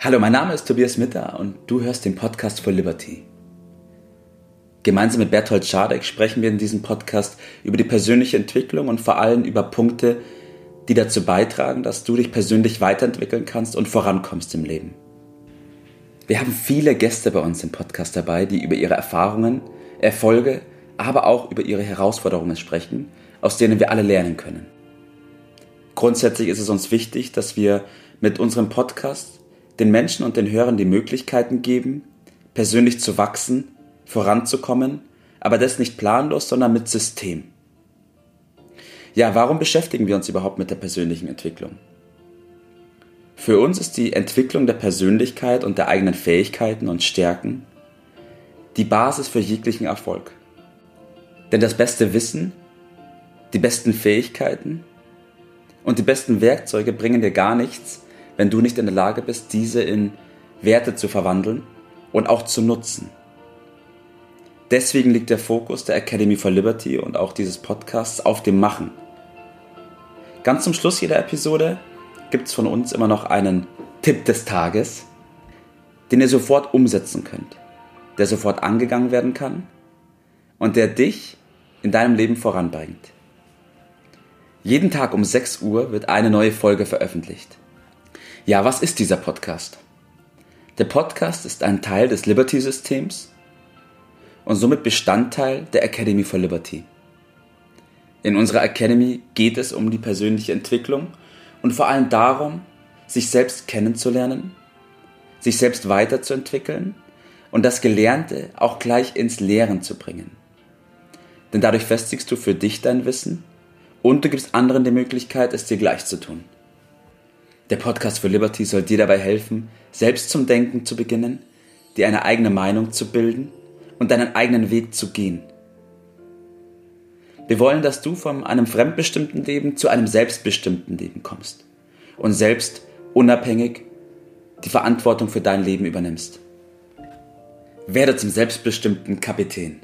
Hallo, mein Name ist Tobias Mitter und du hörst den Podcast for Liberty. Gemeinsam mit Berthold Schadek sprechen wir in diesem Podcast über die persönliche Entwicklung und vor allem über Punkte, die dazu beitragen, dass du dich persönlich weiterentwickeln kannst und vorankommst im Leben. Wir haben viele Gäste bei uns im Podcast dabei, die über ihre Erfahrungen, Erfolge, aber auch über ihre Herausforderungen sprechen, aus denen wir alle lernen können. Grundsätzlich ist es uns wichtig, dass wir mit unserem Podcast den Menschen und den Hörern die Möglichkeiten geben, persönlich zu wachsen, voranzukommen, aber das nicht planlos, sondern mit System. Ja, warum beschäftigen wir uns überhaupt mit der persönlichen Entwicklung? Für uns ist die Entwicklung der Persönlichkeit und der eigenen Fähigkeiten und Stärken die Basis für jeglichen Erfolg. Denn das beste Wissen, die besten Fähigkeiten und die besten Werkzeuge bringen dir gar nichts, wenn du nicht in der Lage bist, diese in Werte zu verwandeln und auch zu nutzen. Deswegen liegt der Fokus der Academy for Liberty und auch dieses Podcasts auf dem Machen. Ganz zum Schluss jeder Episode gibt es von uns immer noch einen Tipp des Tages, den ihr sofort umsetzen könnt, der sofort angegangen werden kann und der dich in deinem Leben voranbringt. Jeden Tag um 6 Uhr wird eine neue Folge veröffentlicht. Ja, was ist dieser Podcast? Der Podcast ist ein Teil des Liberty-Systems und somit Bestandteil der Academy for Liberty. In unserer Academy geht es um die persönliche Entwicklung und vor allem darum, sich selbst kennenzulernen, sich selbst weiterzuentwickeln und das Gelernte auch gleich ins Lehren zu bringen. Denn dadurch festigst du für dich dein Wissen und du gibst anderen die Möglichkeit, es dir gleich zu tun. Der Podcast für Liberty soll dir dabei helfen, selbst zum Denken zu beginnen, dir eine eigene Meinung zu bilden und deinen eigenen Weg zu gehen. Wir wollen, dass du von einem fremdbestimmten Leben zu einem selbstbestimmten Leben kommst und selbst unabhängig die Verantwortung für dein Leben übernimmst. Werde zum selbstbestimmten Kapitän.